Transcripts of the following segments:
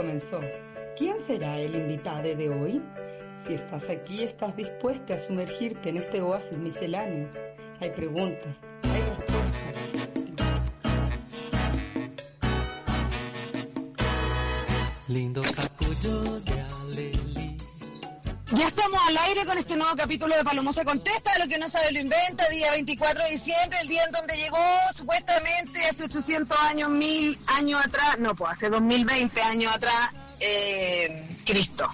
Comenzó. ¿Quién será el invitado de hoy? Si estás aquí, estás dispuesta a sumergirte en este oasis misceláneo. Hay preguntas, hay respuestas. Lindo capullo. Ya estamos al aire con este nuevo capítulo de Palomosa Contesta, lo que no sabe lo inventa, día 24 de diciembre, el día en donde llegó supuestamente hace 800 años, mil años atrás, no, pues hace 2020 años atrás, eh, Cristo.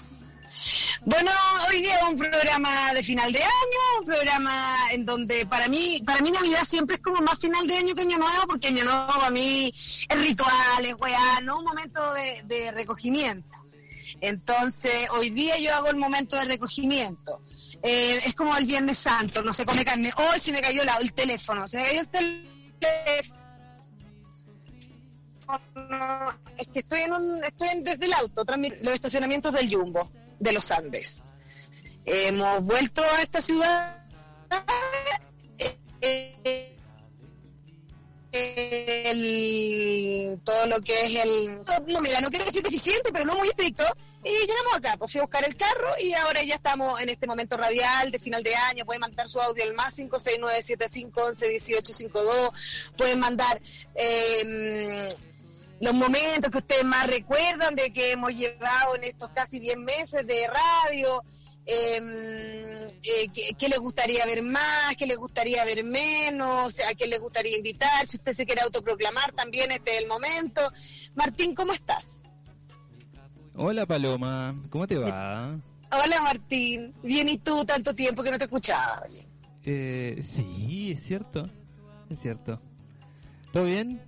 Bueno, hoy día un programa de final de año, un programa en donde para mí, para mí Navidad siempre es como más final de año que Año Nuevo, porque Año Nuevo para mí es ritual, es weá, no un momento de recogimiento. Entonces, hoy día yo hago el momento de recogimiento. Eh, es como el Viernes Santo, no se come carne. Hoy se me cayó la- el teléfono, se me cayó el teléfono. Es que estoy en un, estoy en- desde el auto, los estacionamientos del Jumbo, de los Andes. Hemos vuelto a esta ciudad. eh, el, todo lo que es el... No, mira, no quiero decir deficiente, pero no muy estricto. Y llegamos acá, pues fui a buscar el carro y ahora ya estamos en este momento radial de final de año. Pueden mandar su audio al más 56975111852. Pueden mandar eh, los momentos que ustedes más recuerdan de que hemos llevado en estos casi 10 meses de radio. Eh, eh, ¿qué, qué les gustaría ver más? ¿Qué les gustaría ver menos? ¿A quién les gustaría invitar? Si usted se quiere autoproclamar, también este es el momento. Martín, ¿cómo estás? Hola Paloma, ¿cómo te va? Hola Martín, bien y tú, tanto tiempo que no te escuchaba. oye. Eh, sí, es cierto, es cierto. ¿Todo bien?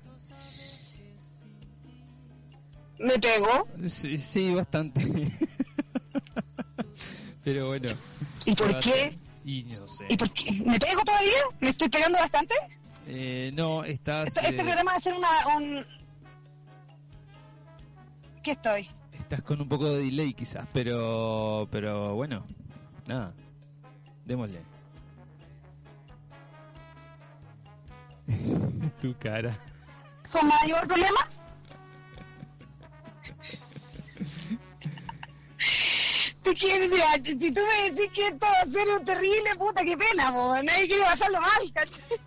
¿Me pegó? Sí, sí, bastante. Pero bueno. ¿Y por ¿qué? Y no sé. ¿Y por qué? ¿Me pego todavía? ¿Me estoy pegando bastante? Eh, no, estás, Este, este programa va a ser una... Un... ¿Qué estoy? Estás con un poco de delay quizás, pero, pero bueno, nada, démosle. tu cara. ¿Con mayor problema? ¿Tú quieres, mira, si tú me decís que esto va a ser un terrible, puta, qué pena, po. nadie quiere pasarlo mal, ¿cachai?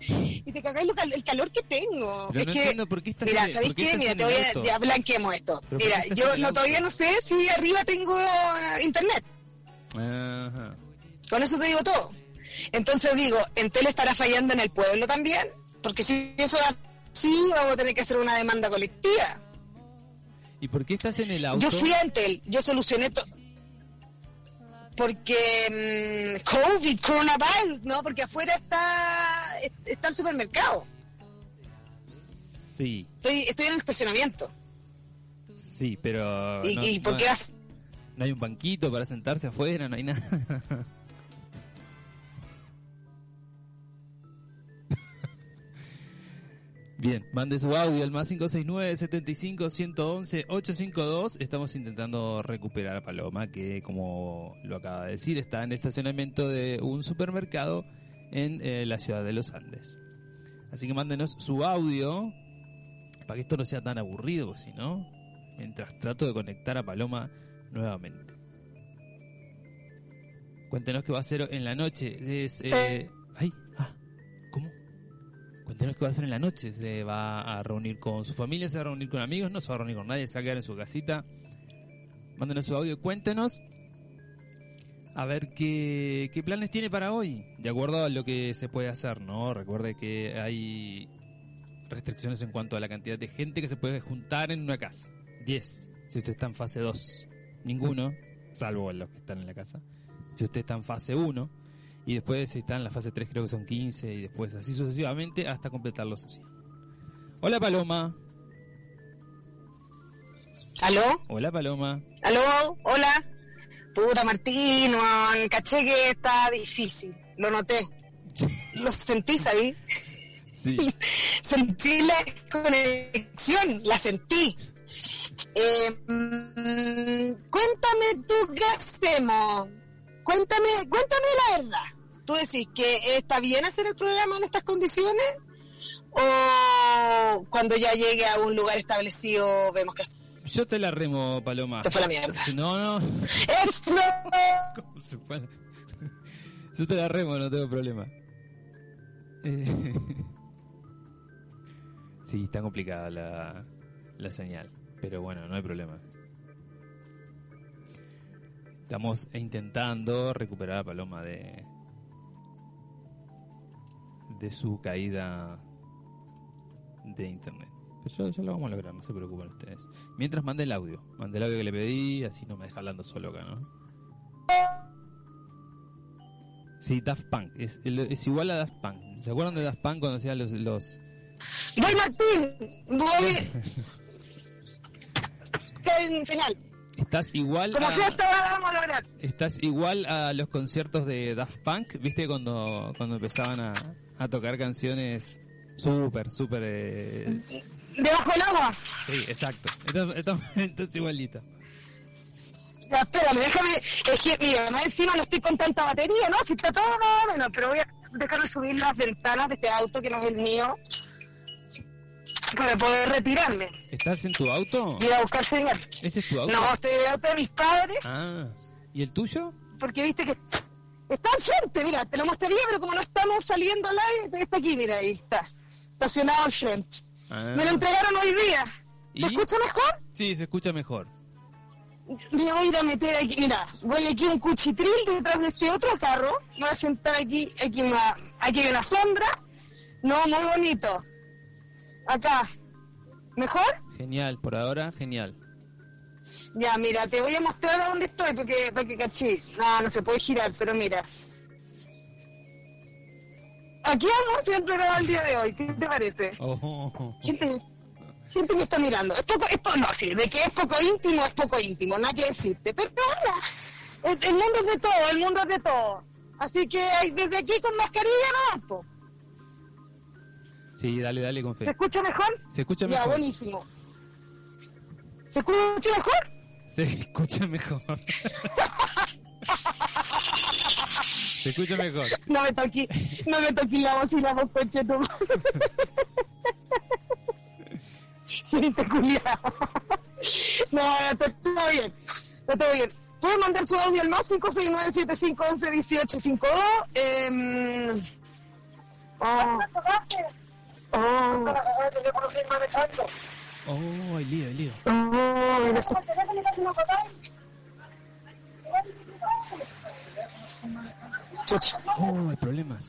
Y te cagáis cal- el calor que tengo. Pero es no que, entiendo por qué estás mira, ¿sabéis qué Mira, te voy a, ya blanqueemos esto. ¿Pero por Mira, yo no todavía no sé si arriba tengo internet. Ajá. Con eso te digo todo. Entonces digo, Entel estará fallando en el pueblo también, porque si eso es así, vamos a tener que hacer una demanda colectiva. ¿Y por qué estás en el auto? Yo fui a Entel, yo solucioné todo. Porque mm, COVID, coronavirus, ¿no? Porque afuera está, está el supermercado. Sí, Estoy, estoy en el estacionamiento. sí, pero ¿Y, no, y por no- qué has- no hay un banquito para sentarse afuera, no hay nada. Bien, mande su audio al más 569 75 111 852. Estamos intentando recuperar a Paloma, que como lo acaba de decir, está en el estacionamiento de un supermercado en eh, la ciudad de los Andes. Así que mándenos su audio para que esto no sea tan aburrido, si no, mientras trato de conectar a Paloma nuevamente. Cuéntenos qué va a hacer en la noche. Es, eh, ay. Cuéntenos qué va a hacer en la noche. ¿Se va a reunir con su familia? ¿Se va a reunir con amigos? No se va a reunir con nadie, se va a quedar en su casita. Mándenos su audio, cuéntenos. A ver qué, qué planes tiene para hoy, de acuerdo a lo que se puede hacer, ¿no? Recuerde que hay restricciones en cuanto a la cantidad de gente que se puede juntar en una casa. 10. Si usted está en fase 2, ninguno, salvo los que están en la casa. Si usted está en fase 1 Y después está en la fase 3 creo que son 15 y después así sucesivamente hasta completar los 100. Hola Paloma. ¿Aló? Hola Paloma. ¿Aló? ¿Hola? Puta Martín, weón, caché que está difícil, lo noté. Lo sentí, ¿sabí? Sí. sentí la conexión, la sentí. Eh, mm, cuéntame tú qué hacemos. Cuéntame, cuéntame la verdad. ¿Tú decís que está bien hacer el programa en estas condiciones? ¿O cuando ya llegue a un lugar establecido vemos que hacer? Yo te la remo, Paloma. Se fue la mierda. No, no. ¡Eso! ¿Cómo se fue? Yo te la remo, no tengo problema. Eh, Sí, está complicada la, la señal, pero bueno, no hay problema. Estamos intentando recuperar a Paloma de de su caída de internet. Pero ya, lo vamos a lograr, no se preocupen ustedes. Mientras mande el audio, mande el audio que le pedí, así no me deja hablando solo acá, ¿no? Sí, Daft Punk, es, es igual a Daft Punk. ¿Se acuerdan de Daft Punk cuando hacían los, los Voy Martín, voy. ¿Qué señal? Estás igual Como a, si esto lo vamos a lograr. estás igual a los conciertos de Daft Punk, ¿viste? Cuando, cuando empezaban a, a tocar canciones súper, súper... eh, Debajo del agua. Sí, exacto. Estás igualito. Ya, espérame, déjame. Es que, mira, más encima no estoy con tanta batería, ¿no? Si está todo más o menos, pero voy a dejarme subir las ventanas de este auto que no es el mío. Para poder retirarme ¿Estás en tu auto? y ir a buscar señal. ¿Ese es tu auto? No, estoy en el auto de mis padres, Ah, ¿y el tuyo? porque viste que está al frente, mira, te lo mostraría, pero como no estamos saliendo al aire, está aquí, mira, ahí está. Estacionado al frente. Ah. Me lo entregaron hoy día. ¿Y? ¿Me escucha mejor? Sí, se escucha mejor. Me voy a ir a meter aquí, mira, voy aquí un cuchitril detrás de este otro carro, me voy a sentar aquí, aquí, una, aquí hay una sombra, no, muy bonito. Acá, ¿mejor? Genial, por ahora, genial. Ya, mira, te voy a mostrar a dónde estoy, porque, para que cachí. No, no se puede girar, pero mira. Aquí vamos el programa el día de hoy, ¿qué te parece? Oh, Gente, gente me está mirando. Es poco, esto no, sí, de que es poco íntimo, es poco íntimo, nada que decirte. Pero bueno, el, el mundo es de todo, el mundo es de todo. Así que desde aquí con mascarilla no, po. Sí, dale, dale con ¿Se escucha mejor? Se escucha Ya, mejor. buenísimo. ¿Se escucha mejor? Se escucha mejor. Se escucha mejor. No me toqué, no me toqué la bocina, vos coche tú. Gente culiao. No, no, está todo bien. Está todo bien. Pueden mandar su audio al más 569-7511-1852. Eh, oh, oh, Oh, hay lío, hay lío. oh, no sé. Chucha. Oh, hay problemas.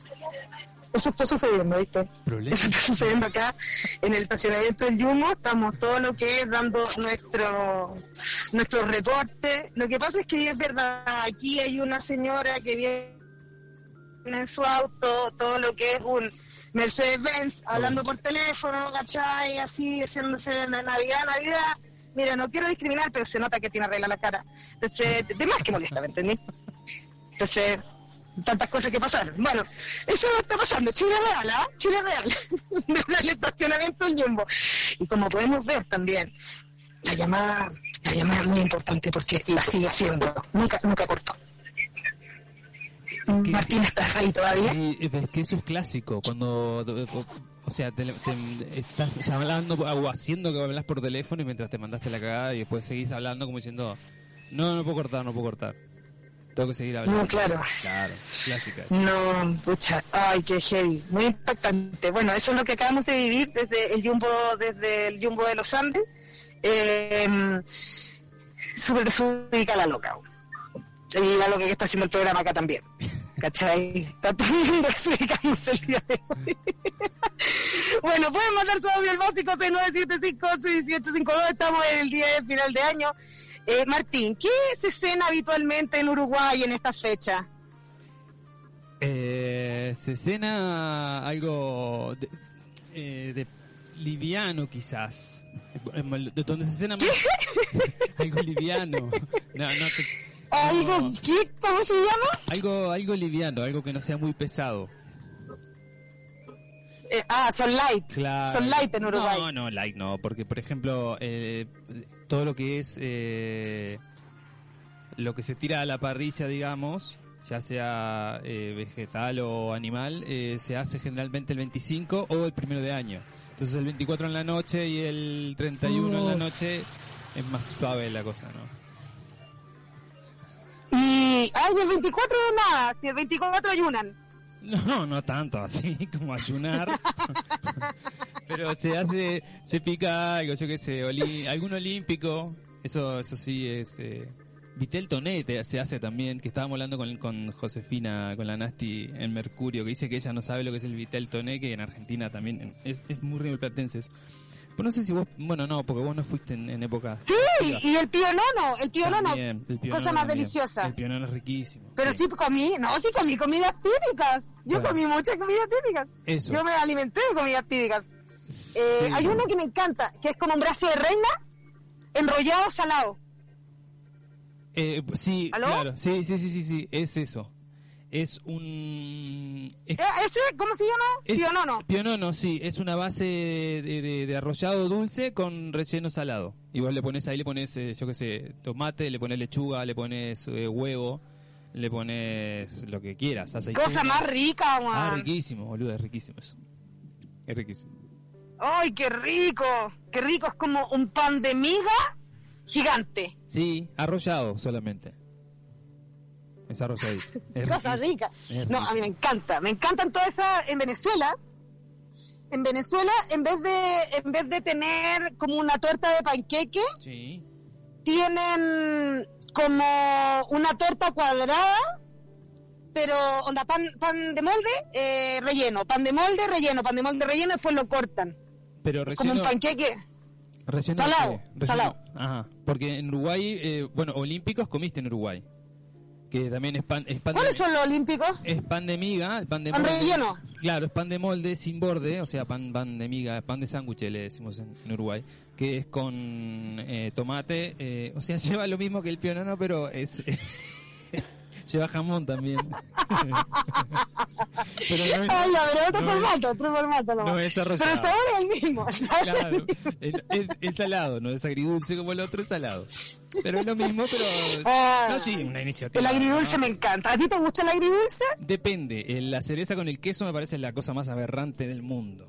Eso está sucediendo, ¿viste? ¿Problemas? Eso está sucediendo acá en el estacionamiento del Yumo. Estamos todo lo que es dando nuestro nuestro reporte. Lo que pasa es que es verdad, aquí hay una señora que viene en su auto, todo lo que es un Mercedes-Benz, hablando por teléfono, ¿cachai? Así, haciéndose Navidad, Navidad. Mira, no quiero discriminar, pero se nota que tiene arregla la cara. Entonces, de más que molesta, ¿me entendí? Entonces, tantas cosas que pasaron. Bueno, eso está pasando. Chile real, ¿ah? Chile real. El estacionamiento del Jumbo. Y como podemos ver también, la llamada, la llamada es muy importante porque la sigue haciendo. Nunca, nunca cortó. Martín, ¿estás ahí todavía? Sí, es que eso es clásico. Cuando, o sea, te, te- estás hablando o haciendo que hablas por teléfono y mientras te mandaste la cagada y después seguís hablando como diciendo, no, no puedo cortar, no puedo cortar. Tengo que seguir hablando. No, claro. Claro, clásica. No, pucha, ay, qué heavy, muy impactante. Bueno, eso es lo que acabamos de vivir desde el Jumbo, desde el Jumbo de los Andes. Eh, Súper desubicada la loca. Y la loca que está haciendo el programa acá también. ¿Cachai? Está todo el mundo explicándose el día de hoy. bueno, pueden mandar su audio al básico 6975-1852. Estamos en el día de final de año. Eh, Martín, ¿qué se escena habitualmente en Uruguay en esta fecha? Eh, se cena más de, eh, de liviano quizás. De donde se cena más... algo liviano. No, no te- ¿Algo qué? ¿Cómo se llama? algo, algo liviano, algo que no sea muy pesado. Eh, ah, son light. Claro. Son light en Uruguay. No, no, light no, porque por ejemplo, eh, todo lo que es eh, lo que se tira a la parrilla, digamos, ya sea eh, vegetal o animal, eh, se hace generalmente el 25 o el primero de año. Entonces el 24 en la noche y el 31 en la Uf. noche es más suave la cosa, ¿no? Y, ay, el 24 nada, si el 24 ayunan. No, no tanto así como ayunar. Pero se hace, se pica algo, yo qué sé, oli- algún olímpico. Eso, eso sí es. Eh, Vitel Toné te- se hace también, que estábamos hablando con, con Josefina, con la Nasti en Mercurio, que dice que ella no sabe lo que es el Vitel Toné, que en Argentina también es, es muy rioplatense. Pues no sé si vos, bueno, no, porque vos no fuiste en, en época. Sí, y el pío nono, el pío nono, el cosa más también. deliciosa. El pionono es riquísimo. Pero sí comí, no, sí comí comidas típicas. Yo Claro. comí muchas comidas típicas. Eso. Yo me alimenté de comidas típicas. Eh, Sí. Hay uno que me encanta, que es como un brazo de reina enrollado salado. Eh, sí, ¿Aló? claro, sí, sí, sí, sí, sí, es eso. Es un... Es, Eh, ¿Ese cómo se llama? es- Pío nono. Pionono, sí, es una base de, de- de arrollado dulce con relleno salado. Y vos le pones ahí, le pones, eh, yo qué sé, tomate, le pones lechuga, le pones eh, huevo, le pones lo que quieras, aceituna. Cosa más rica, Ah, man. riquísimo, boludo, es riquísimo eso. Es riquísimo. ¡Ay, qué rico! ¡Qué rico! Es como un pan de miga gigante. Sí, arrollado solamente. Es arrolladito. Es Cosa rica. No, a mí me encanta. Me encantan todas esas. En Venezuela, en Venezuela, en vez de, en vez de tener como una torta de panqueque, Sí. tienen como una torta cuadrada, pero onda pan, pan de molde, eh, relleno, pan de molde, relleno, pan de molde, relleno, después lo cortan. Pero Como un panqueque. De Salado, salado. Ajá, porque en Uruguay, eh, bueno, olímpicos comiste en Uruguay. Que también es pan, es pan de, ¿Cuáles son los olímpicos? es pan de miga, el pan de Pan molde. relleno. Claro, es pan de molde sin borde, o sea, pan, pan de miga, pan de sándwich le decimos en, en Uruguay, que es con eh, tomate, eh, o sea, lleva lo mismo que el pionono, pero es lleva jamón también. pero no es, Ay, pero otro no es- formato, otro formato. nomás. no es pero arrollado. sabor es el mismo. es el Claro, mismo. es, es- es salado, no es agridulce como el otro, es salado. Pero es lo mismo, pero... Ah, No, sí, una iniciativa. El agridulce ¿no? me encanta. ¿A ti te gusta el agridulce? Depende, eh, la cereza con el queso me parece la cosa más aberrante del mundo,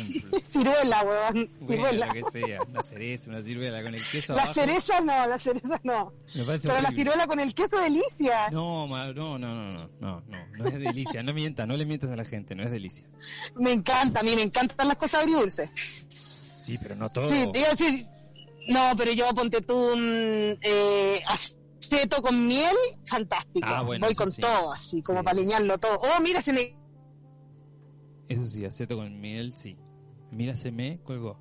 ejemplo. Ciruela, weón. Bueno, Ciruela. lo que sea, una cereza, una ciruela con el queso La abajo, cereza no, la cereza no. Pero la ciruela con el queso delicia. No, no, no, no, no, no, no, no es delicia, no mientas, no le mientas a la gente, no es delicia. Me encanta, a mí me encantan las cosas agridulces. Sí, pero no todo. Sí, te iba a decir, no, pero yo ponte tú un eh, aceto con miel, fantástico. Ah, bueno, Voy con sí. todo, así, como Sí, para alinearlo todo. Oh, mira, se me... Eso sí, aceto con miel, sí. Mira, se me colgó.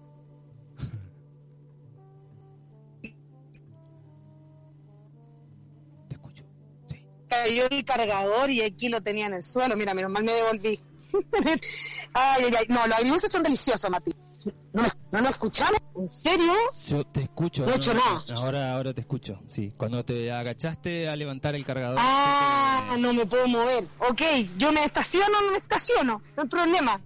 Te escucho, sí. cayó el cargador y aquí lo tenía en el suelo. Mira, menos mal me devolví. ay, ay, ay. No, los agridulces son deliciosos, Mati. ¿No, me- ¿No lo escuchamos? ¿En serio? Yo te escucho. No he hecho nada. Ahora, ahora te escucho, sí. Cuando te agachaste a levantar el cargador. Ah, no me puedo mover. Ok, yo me estaciono o no me estaciono. No hay problema.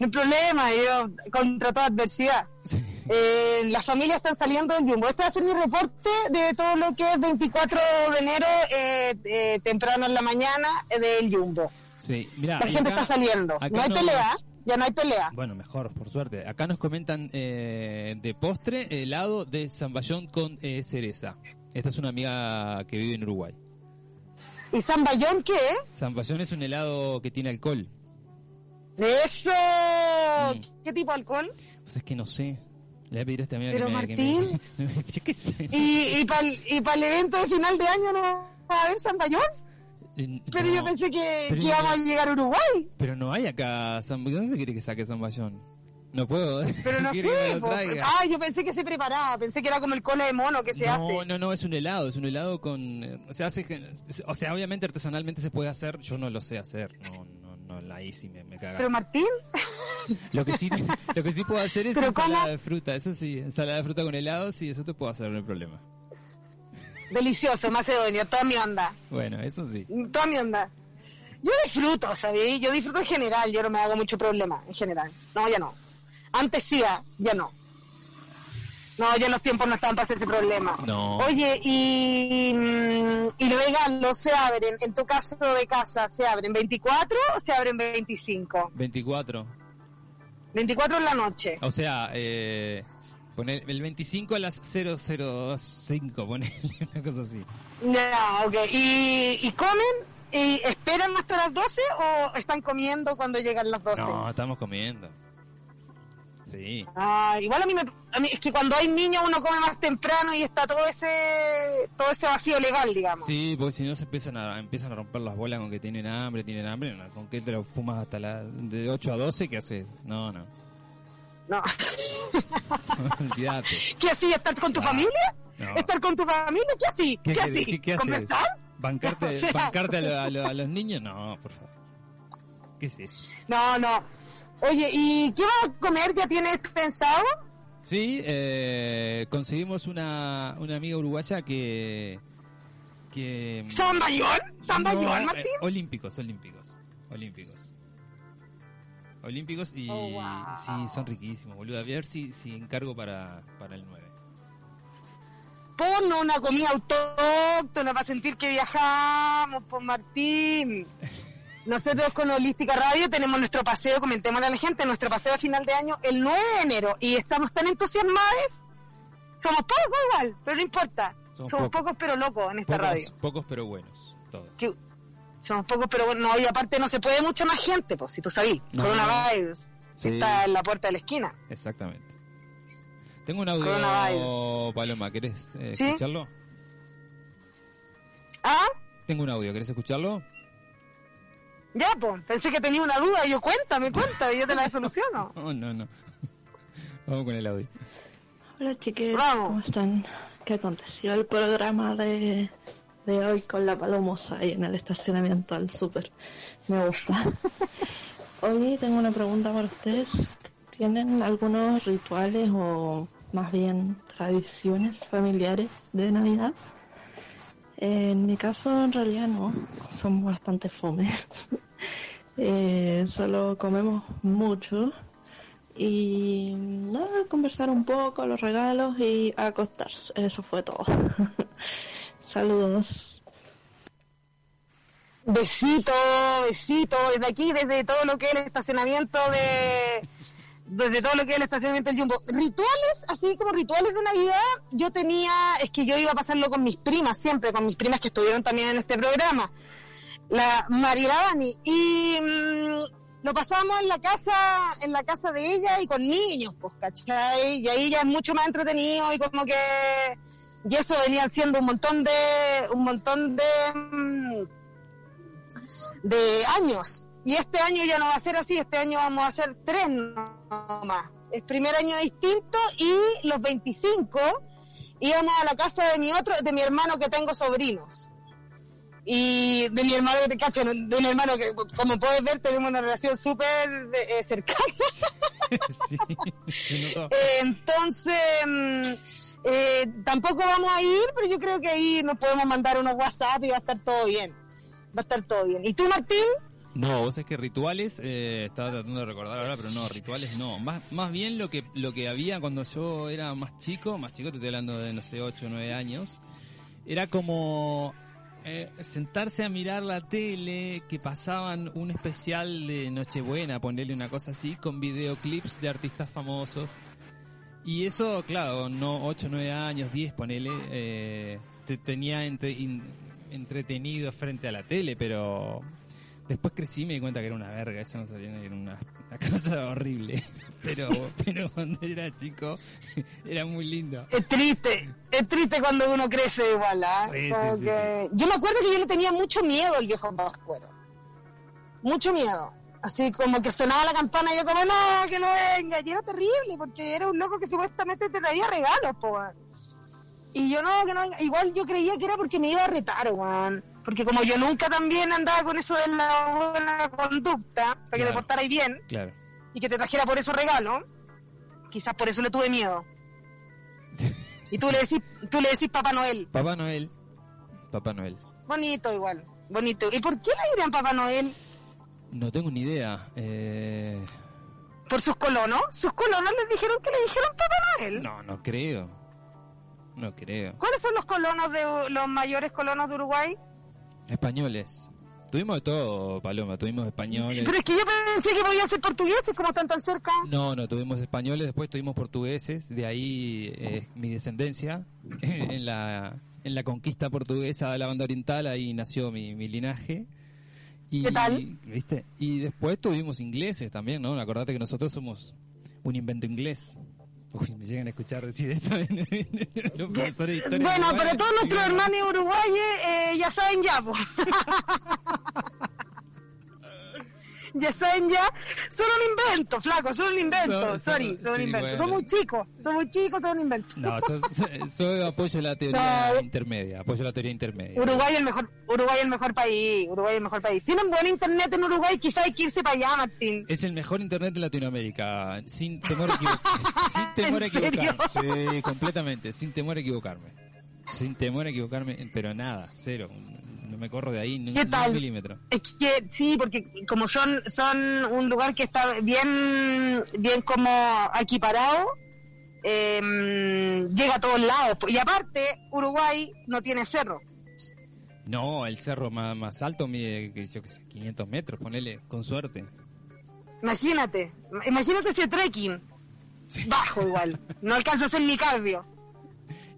No hay problema, yo contra toda adversidad. Sí. Eh, las familias están saliendo del Jumbo. Este va a ser mi reporte de todo lo que es 24 de enero, eh, eh, temprano en la mañana, eh, del Jumbo. Sí, mira. La gente acá- está saliendo. No hay pelea, ya no hay pelea. Bueno, mejor, por suerte. Acá nos comentan eh, de postre helado de zamballón con eh, cereza. Esta es una amiga que vive en Uruguay. ¿Y San Bayón qué? Zamballón es un helado que tiene alcohol. ¡Eso! Mm. ¿Qué tipo de alcohol? Pues es que no sé. Le voy a pedir a esta amiga Pero, que me... que me- Martín. Yo qué sé. ¿Y, y para el, y pa'l evento de final de año no va a haber San Bayón? Eh, Pero no, yo pensé que, que íbamos a llegar a Uruguay. Pero no hay acá. Zamballón. ¿Dónde quiere que saque Zamballón? No puedo. Pero no sé. Ah, yo pensé que se preparaba. Pensé que era como el cola de mono que se no, hace. no, no, es un helado, es un helado con... eh, Se hace... O sea, obviamente artesanalmente se puede hacer, yo no lo sé hacer, no, no, ahí sí me, me caga. Pero Martín, Lo que sí, lo que sí puedo hacer es ¿Pero ensalada cómo? de fruta, eso sí, ensalada de fruta con helado, sí, eso te puedo hacer, no hay problema. delicioso, macedonio, toda mi onda. Bueno, eso sí. Toda mi onda. Yo disfruto, ¿sabéis? Yo disfruto en general, yo no me hago mucho problema, en general. No, ya no. Antes sí, ya no. No, ya los tiempos no estaban para ese problema. No. Oye, y, mm, y los regalos se abren, en tu caso de casa, ¿se abren 24 o se abren 25? 24. 24 en la noche. O sea, eh, poner el 25 a las 005, ponerle una cosa así. Ya, ok. ¿Y, ¿Y comen? ¿Y esperan hasta las 12 o están comiendo cuando llegan las 12? No, estamos comiendo. Sí. Ah, igual a mí, me, a mí es que cuando hay niños uno come más temprano y está todo ese todo ese vacío legal, digamos. Sí, porque si no se empiezan a, empiezan a romper las bolas con que tienen hambre, tienen hambre, no, con que te lo fumas hasta la, de 8 a 12, ¿qué haces? No, no, No. olvídate. ¿Qué así? ¿Estar con tu Ah, familia? no. ¿Estar con tu familia? ¿Qué así? ¿Qué, ¿Qué- así? qué- qué haces? ¿Conversar? ¿Bancarte, O sea- bancarte a, lo- a lo- a los niños? No, por favor. ¿Qué es eso? No, no. Oye, ¿y qué vas a comer? ¿Ya tienes pensado? Sí, eh, conseguimos una, una amiga uruguaya que... que ¿San Bayón? ¿San No, Bayón, eh, Martín? olímpicos, olímpicos. Olímpicos. Olímpicos y Oh, wow. sí, son riquísimos, boludo. A ver si, si encargo para, para el 9. Ponnos una comida autóctona para sentir que viajamos, por Martín. Nosotros con Holística Radio tenemos nuestro paseo, comentémosle a la gente, nuestro paseo de final de año el 9 de enero y estamos tan entusiasmados. Somos pocos igual, pero no importa. Somos Somos, pocos. pocos. pero locos en esta radio. Pocos, pocos pero buenos, todos. Que- somos pocos pero bueno, no, y aparte no se puede mucha más gente, pues si tú sabís. No. Coronavirus Sí. está en la puerta de la esquina. Exactamente. Tengo un audio. Paloma, ¿querés eh, ¿Sí? escucharlo? ¿Ah? Tengo un audio, ¿querés escucharlo? Ya, pues, pensé que tenía una duda. Yo cuéntame, cuéntame, yo te la soluciono. No, no, no. Vamos con el audio. Hola chiques, Bravo. ¿cómo están? ¿Qué aconteció el programa de, de hoy con la palomosa ahí en el estacionamiento al súper? Me gusta. Hoy tengo una pregunta para ustedes. ¿Tienen algunos rituales o más bien tradiciones familiares de Navidad? En mi caso en realidad no, somos bastante fome. Eh, solo comemos mucho y nada, conversar un poco, los regalos y acostarse. Eso fue todo. Saludos. Besito, besito, desde aquí, desde todo lo que es el estacionamiento de... Desde todo lo que es el estacionamiento del Jumbo. Rituales, así como rituales de Navidad, yo tenía, es que yo iba a pasarlo con mis primas, siempre, con mis primas que estuvieron también en este programa. La María Dani. Y mm, lo pasamos en la casa, en la casa de ella y con niños, pues, ¿cachai? Y ahí ya es mucho más entretenido y como que, y eso venían siendo un montón de, un montón de, mm, de años. Y este año ya no va a ser así, este año vamos a hacer tres nomás. Es primer año distinto y los 25 íbamos a la casa de mi otro, de mi hermano que tengo sobrinos. Y de mi hermano que te cacho, de mi hermano que como puedes ver tenemos una relación súper eh, cercana. sí. Eh, entonces, mm, eh, tampoco vamos a ir, pero yo creo que ahí nos podemos mandar unos WhatsApp y va a estar todo bien. Va a estar todo bien. ¿Y tú, Martín? No, vos es que rituales, eh, estaba tratando de recordar ahora, pero no, rituales no. Más, más bien lo que, lo que había cuando yo era más chico, más chico te estoy hablando de, no sé, 8 o 9 años, era como eh, sentarse a mirar la tele, que pasaban un especial de Nochebuena, ponerle una cosa así, con videoclips de artistas famosos. Y eso, claro, no 8, 9 años, 10, ponele, eh, te tenía entre- entretenido frente a la tele, pero después crecí y me di cuenta que era una verga, eso no sabía, era una, una cosa horrible. Pero, pero cuando era chico era muy lindo. Es triste, es triste cuando uno crece igual, ¿ah? Sí, sí, Como sí, que- Yo me acuerdo que yo le tenía mucho miedo al viejo Pascuero. Mucho miedo. Así como que sonaba la campana y yo como, no, que no venga. Y era terrible porque era un loco que supuestamente te traía regalos, po. Y yo no, que no venga. Igual yo creía que era porque me iba a retar, weón. Porque como yo nunca también andaba con eso de la buena conducta, para que te portarais bien Claro. y que te trajera por esos regalos, quizás por eso le tuve miedo. Y tú le decís, tú le decís Papá Noel. Papá Noel. Papá Noel. Bonito igual, bonito. ¿Y por qué le dirían Papá Noel? No tengo ni idea. Eh... ¿Por sus colonos? ¿Sus colonos les dijeron que le dijeron Papá Noel? No, no creo. No creo. ¿Cuáles son los colonos de los mayores colonos de Uruguay? Españoles. Tuvimos de todo, Paloma. Tuvimos españoles. Pero es que yo pensé que podían ser portugueses como están tan cerca. No, no, tuvimos españoles, después tuvimos portugueses, de ahí eh, mi descendencia, en la, en la conquista portuguesa de la banda oriental, ahí nació mi, mi linaje. Y, ¿Qué tal? ¿Viste? Y después tuvimos ingleses también, ¿no? Acordate que nosotros somos un invento inglés. Uy, me llegan a escuchar decir esto en, los profesores de historia. Bueno, pero todos nuestros hermanos uruguayos eh, ya saben ya, ya. Son un invento, flaco, son un invento. Sorry, son un invento. bueno. Son muy chicos, son muy chicos, son un invento. No, yo, yo apoyo la teoría No. intermedia, apoyo la teoría intermedia. Uruguay es el mejor, Uruguay el mejor país, Uruguay es el mejor país. Tienen buen internet en Uruguay, quizás hay que irse para allá, Martín. Es el mejor internet de Latinoamérica, sin temor a equivocarme. sin temor a equivocarme. Sí, completamente, sin temor a equivocarme. Sin temor a equivocarme, pero nada, cero. No me corro de ahí ni, ¿Qué ni tal? un milímetro. Es que sí, porque como son son un lugar que está bien bien como equiparado, eh, llega a todos lados. Y aparte, Uruguay no tiene cerro. No, el cerro más, más alto mide, que yo qué sé, 500 metros, ponele, con suerte. Imagínate, imagínate ese trekking. Bajo igual, no alcanza a hacer ni cardio.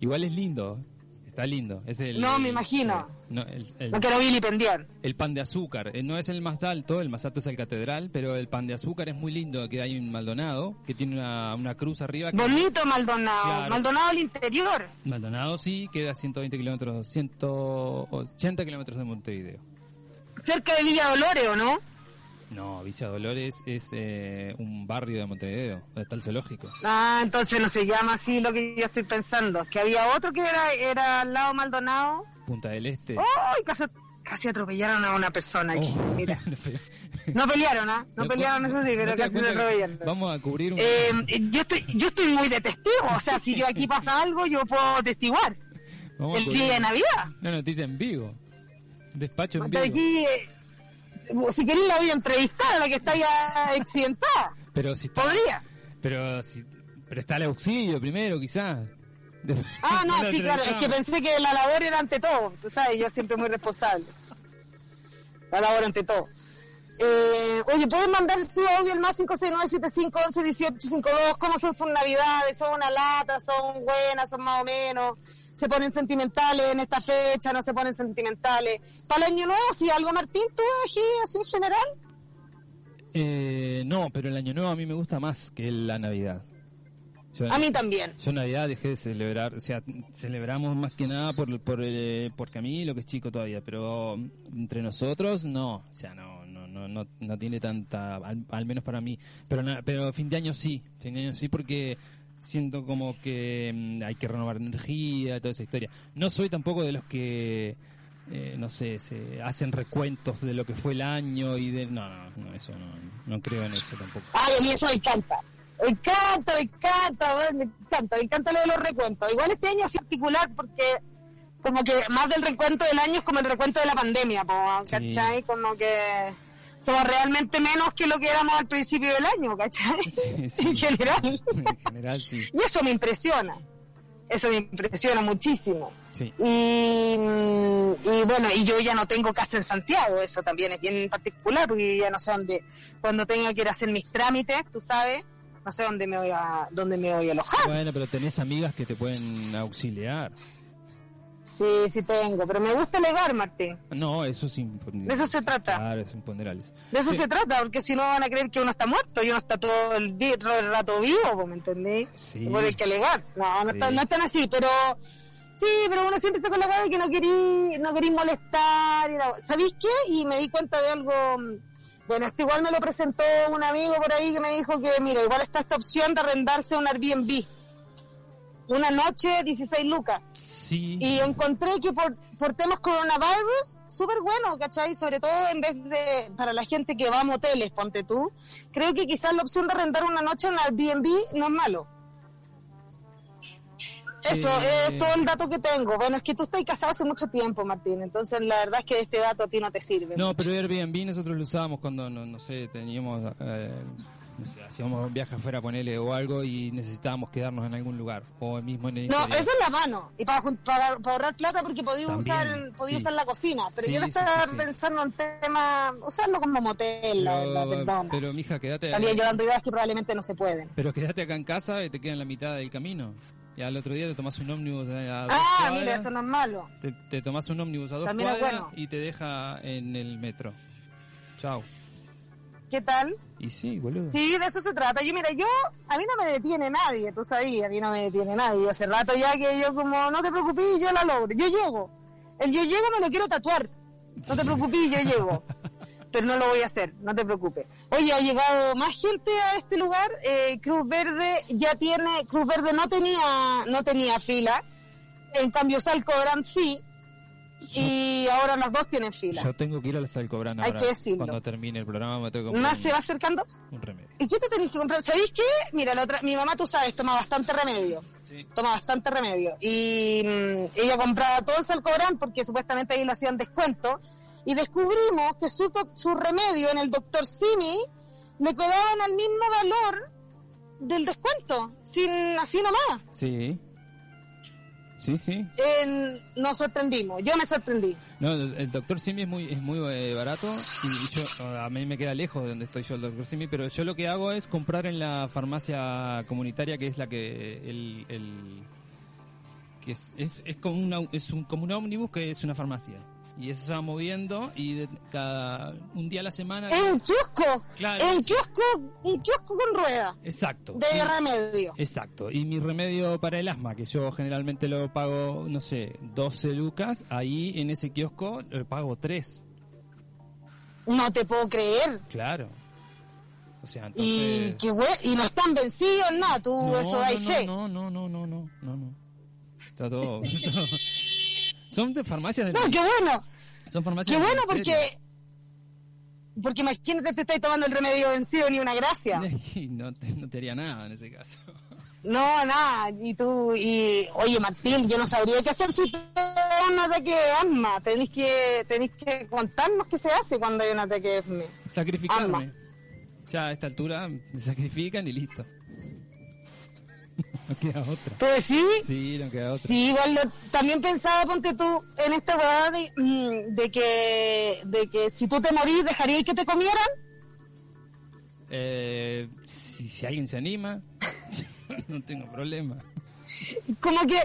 Igual es lindo, está lindo. Es el, No, me el- imagino. no, el, No quiero vilipendiar. el pan de azúcar. Eh, No es el más alto, el más alto es el catedral, pero el pan de azúcar es muy lindo, que hay en Maldonado, que tiene una, una cruz arriba. que- Bonito Maldonado, Claro. Maldonado al interior. Maldonado sí, queda a 120 kilómetros, 180 kilómetros de Montevideo. Cerca de Villa Dolores, ¿o no? No, Villa Dolores es eh, un barrio de Montevideo, donde está el zoológico. Ah, entonces no se llama así lo que yo estoy pensando. Que había otro que era, era al lado Maldonado. Punta del Este. ¡Ay! Casi, casi atropellaron a una persona aquí. Oh. Mira. No pelearon, ¿ah? No, ¿No pelearon, eso sí, no pero casi que atropellaron. Vamos a cubrir un... Eh, yo, estoy, yo estoy muy de testigo. O sea, si yo aquí pasa algo, yo puedo testiguar. vamos El día de Navidad. Una noticia en vivo. Despacho en vivo. aquí, eh, si queréis la voy a entrevistar, a la que está ya accidentada. Pero si está, Podría. Pero, si, el auxilio primero, quizás. Ah, no, sí, claro. Es que pensé que la labor era ante todo. Tú sabes, yo siempre muy responsable. La labor ante todo. Eh, oye, pueden mandar su audio al más 569-7511-1852. ¿Cómo son sus navidades? ¿Son una lata? ¿Son buenas? ¿Son más o menos? ¿Se ponen sentimentales en esta fecha? ¿No se ponen sentimentales? Para el año nuevo, sí, algo, Martín, tú aquí, así en general. Eh, no, pero el año nuevo a mí me gusta más que la Navidad. Yo, A mí también. yo Navidad dejé de celebrar, o sea, celebramos más que nada por, por eh, por Camilo, que es chico todavía, pero entre nosotros no, o sea, no no no no, no tiene tanta, al, al menos para mí, pero pero fin de año sí, fin de año sí porque siento como que mm, hay que renovar energía, toda esa historia. No soy tampoco de los que eh, no sé, se hacen recuentos de lo que fue el año y de no, no, no eso no, no creo en eso tampoco. Ay, a mí eso me encanta. Me encanta, me encanta, me encanta, me encanta lo de los recuentos. Igual este año es particular porque como que más del recuento del año es como el recuento de la pandemia, po, Sí. ¿cachai? Como que somos realmente menos que lo que éramos al principio del año, ¿cachai? Sí, sí. En general. En general sí. Y eso me impresiona. Eso me impresiona muchísimo. Sí. Y, mm, y bueno, y yo ya no tengo casa en Santiago, eso también es bien particular, porque ya no sé dónde, cuando tenga que ir a hacer mis trámites, tú sabes, no sé dónde me voy a, dónde me voy a alojar. Bueno, pero tenés amigas que te pueden auxiliar. Sí, sí tengo, pero me gusta legar, Martín. No, eso es imponderable. De eso se trata. Claro, es imponderables. De eso Sí. se trata, porque si no van a creer que uno está muerto y uno está todo el, di- todo el rato vivo, ¿me entendés? Sí. Por el que alegar. No, no, Sí. no están así, pero sí, pero uno siempre está con la cara de que no querí, no querí molestar. Y ¿Sabéis qué? Y me di cuenta de algo, Bueno, esto igual me lo presentó un amigo por ahí que me dijo que, mira, igual está esta opción de arrendarse un Airbnb. Una noche, 16 lucas. Sí. Y encontré que por, por temas coronavirus, súper bueno, ¿cachai? Sobre todo en vez de, para la gente que va a moteles, ponte tú, creo que quizás la opción de arrendar una noche en Airbnb no es malo. Eso Eh. es todo el dato que tengo. Bueno, es que tú estás casado hace mucho tiempo, Martín, entonces la verdad es que este dato a ti no te sirve. No, pero Airbnb nosotros lo usábamos cuando, no, no sé, teníamos, eh, no sé, hacíamos un viaje afuera, ponele o algo y necesitábamos quedarnos en algún lugar o mismo en el No, interior. eso es la mano. Y para, para, para ahorrar plata porque podía También, usar, podía sí. usar la cocina. Pero Sí, yo no estaba sí, pensando en tema, usarlo como motel, la Pero, perdón. pero mija, quédate, También yo dando ideas que probablemente no se pueden. pero quédate acá en casa y te queda en la mitad del camino. Y al otro día te tomas un ómnibus a dos Ah, cuadras, mira, eso no es malo. te, te tomas un ómnibus a dos También cuadras bueno. y te deja en el metro. Chao. ¿Qué tal? Y sí, boludo. Sí, de eso se trata. Yo, mira, yo, a mí no me detiene nadie, tú sabías, a mí no me detiene nadie. Hace rato ya que yo como, no te preocupes, yo la logro. Yo llego. El yo llego me lo quiero tatuar. No te preocupes, yo llego. Pero no lo voy a hacer, no te preocupes. Oye, ha llegado más gente a este lugar. Eh, Cruz Verde ya tiene, Cruz Verde no tenía, no tenía fila. En cambio, Salcodrán sí. Y ahora las dos tienen fila. Yo tengo que ir a la Salcobran Hay ahora. que decirlo. Cuando termine el programa me tengo que comprar Más se va acercando. un, remedio. ¿Y qué te tenés que comprar? ¿Sabéis qué? Mira, la otra, mi mamá, tú sabes, toma bastante remedio. Sí. Toma bastante remedio. Y mm, ella compraba todo en Salcobrán porque supuestamente ahí le hacían descuento. Y descubrimos que su, su remedio en el doctor Simi le quedaban al mismo valor del descuento. Sin, así nomás. Sí. Sí, sí. Nos sorprendimos. Yo me sorprendí. No, el, doctor Simi es muy es muy eh, barato y yo a mí me queda lejos de donde estoy yo el doctor Simi, pero yo lo que hago es comprar en la farmacia comunitaria que es la que el, el que es, es, es como una es un como un ómnibus que es una farmacia y eso se va moviendo y de, cada un día a la semana Es un kiosco. Claro, es un kiosco, un kiosco con rueda. exacto De Y- remedio. Exacto, y mi remedio para el asma, que yo generalmente lo pago, no sé, 12 lucas, ahí en ese kiosco lo pago 3. No te puedo creer. Claro. O sea, Y, que y no están vencidos, nada, tú no, eso da no, fe. no, no, no, no, no, no, no. Está todo... todo- Son de farmacias del... No, qué bueno, Son farmacias qué bueno porque porque imagínate te estáis tomando el remedio vencido ni una gracia. Y no, te, no te haría nada en ese caso. No, nada, y tú, y oye Martín, yo no sabría qué hacer si te da un ataque de asma. Tenéis que, tenéis que contarnos qué se hace cuando hay un ataque de asma. Sacrificarme. Ya a esta altura me sacrifican y listo. No queda otra. ¿Tú decís? Sí, no queda otra. Sí, igual lo- también pensaba, ponte tú, en esta weá de, mm, de que, de que si tú te morís, ¿dejarías que te comieran? Eh, si, si alguien se anima, no tengo problema. como que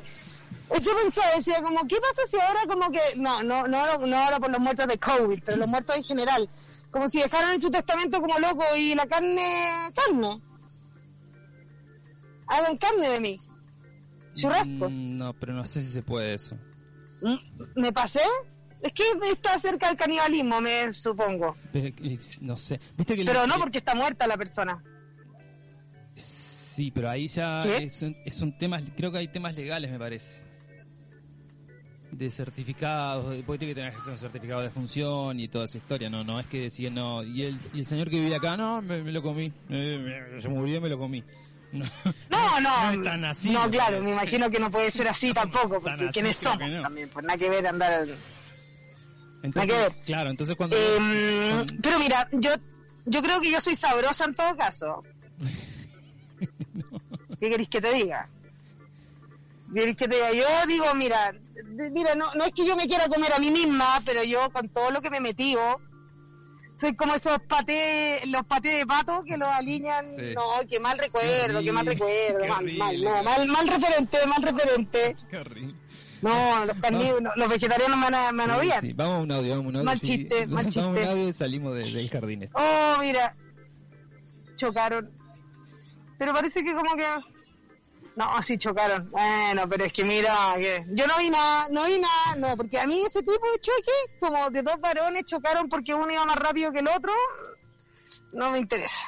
eso pensaba, decía como qué pasa si ahora como que no no no no ahora por los muertos de covid pero los muertos en general como si dejaran en su testamento como loco y la carne carne hagan carne de mí churrascos Mm, no, pero no sé si se puede eso. Mm, me pasé es que está cerca del canibalismo me supongo Pero, no sé. ¿Viste que pero le- no porque está muerta la persona Sí, pero ahí ya es un, es un tema, creo que hay temas legales, me parece. De certificados, de- porque tiene que tener que hacer un certificado de función y toda esa historia, no, no es que decir no, y el, y el señor que vivía acá, no, me, me lo comí, Eh, me- se murió me lo comí. No, no no No tan así, no claro me imagino que no puede ser así tampoco porque creo somos no. también pues nada que ver andar entonces, Nada que ver. claro, entonces cuando... Eh, cuando- pero mira, yo yo creo que yo soy sabrosa en todo caso. ¿Qué queréis que te diga? ¿Qué que te diga? Yo digo, mira, mira, no, no es que yo me quiera comer a mí misma, pero yo con todo lo que me he metido, soy como esos patés, los patés de pato que los alinean. Sí. No, qué mal recuerdo, qué, mal recuerdo, qué mal, mal, no, mal, mal referente, mal referente. Qué horrible. No, los, carní- no, los vegetarianos me van a, me van a odiar. Sí, vamos a un audio, vamos a un audio. Mal chiste, mal Vamos a un chiste. audio y salimos de- del jardín. este. Oh, mira. Chocaron. Pero parece que como que... No, sí chocaron. Bueno, pero es que mira, que yo no vi nada, no vi nada, no, porque a mí ese tipo de choque, como de dos varones chocaron porque uno iba más rápido que el otro, No me interesa.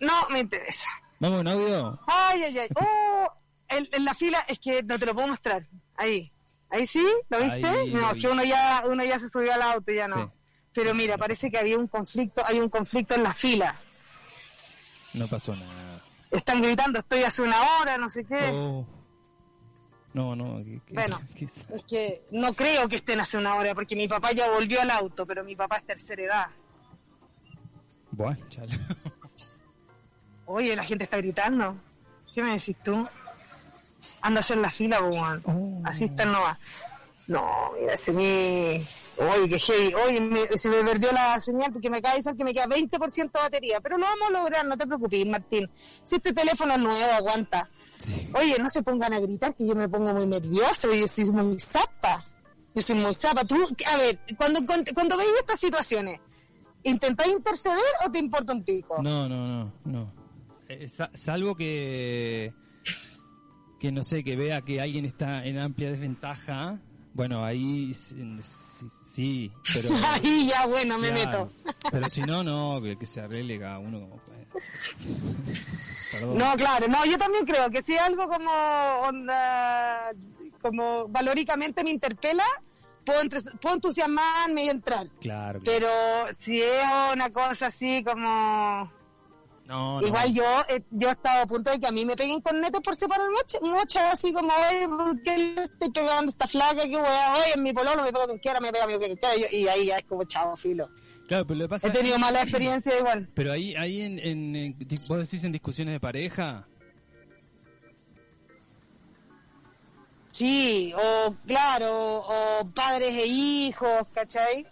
No me interesa. Vamos audio. Ay, ay, ay. Oh, en, en la fila, es que no te lo puedo mostrar. Ahí. Ahí sí, ¿lo viste? Ahí no, vi. que uno ya, uno ya se subió al auto, ya no. Sí. Pero mira, parece que había un conflicto, hay un conflicto en la fila. No pasó nada. Están gritando, estoy hace una hora, no sé qué. Oh. No, no. ¿qué- qué- Bueno. Es que no creo que estén hace una hora, porque mi papá ya volvió al auto, pero mi papá es tercera edad. Bueno, chale. Oye, la gente está gritando. ¿Qué me decís tú? Andas en la fila, Boban. Oh. Así está nomás. No, mira, ese mi... Oye, qué heavy. Oye, me- se me perdió la señal porque me acaba de decir que me queda 20% de batería. Pero lo vamos a lograr, no te preocupes, Martín. Si este teléfono es nuevo, aguanta. Sí. Oye, no se pongan a gritar que yo me pongo muy nerviosa, yo soy muy zapa. Yo soy muy zapa. Tú, a ver, cuando, cuando, cuando veis estas situaciones, ¿intentáis interceder o te importa un pico? No, no, no, no. Eh, sa- salvo que que no sé, que vea que alguien está en amplia desventaja. Bueno, ahí sí, sí, pero Ahí ya, bueno, me claro. meto. Pero si no, no, que, que se arregle cada uno como puede. Perdón. No, claro, no, yo también creo que si algo como onda, como valóricamente me interpela, puedo, puedo entusiasmarme y entrar. Claro, claro. Pero si es una cosa así como... No, no. Igual yo eh, yo he estado a punto de que a mí me peguen con netos por separar mocha, mocha así como, oye, ¿por qué le estoy pegando esta flaca? Que wea, oye, en mi pololo me pego con quiera, me pega quien quiera, y yo- y ahí ya es como chavo, filo. Claro, pero lo que pasa He tenido mala experiencia igual. Pero ahí, ahí en, en, en- vos decís en discusiones de pareja, Sí, o claro, o padres e hijos, ¿cachai?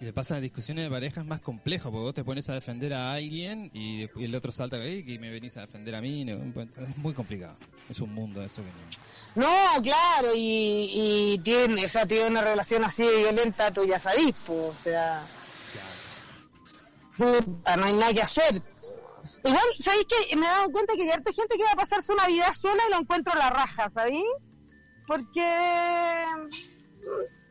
Sí, le pasa en discusiones de pareja es más complejo, porque vos te pones a defender a alguien y, después el otro salta ahí y me venís a defender a mí, no, es muy complicado. Es un mundo eso que no... No, claro, y, y tiene, o sea, tiene una relación así de violenta, tú ya sabís, pues, o sea, puta, no hay nada que hacer. Igual, ¿sabéis que Me he dado cuenta que hay harta gente que va a pasar su Navidad sola y lo encuentro a la raja, ¿sabéis? Porque...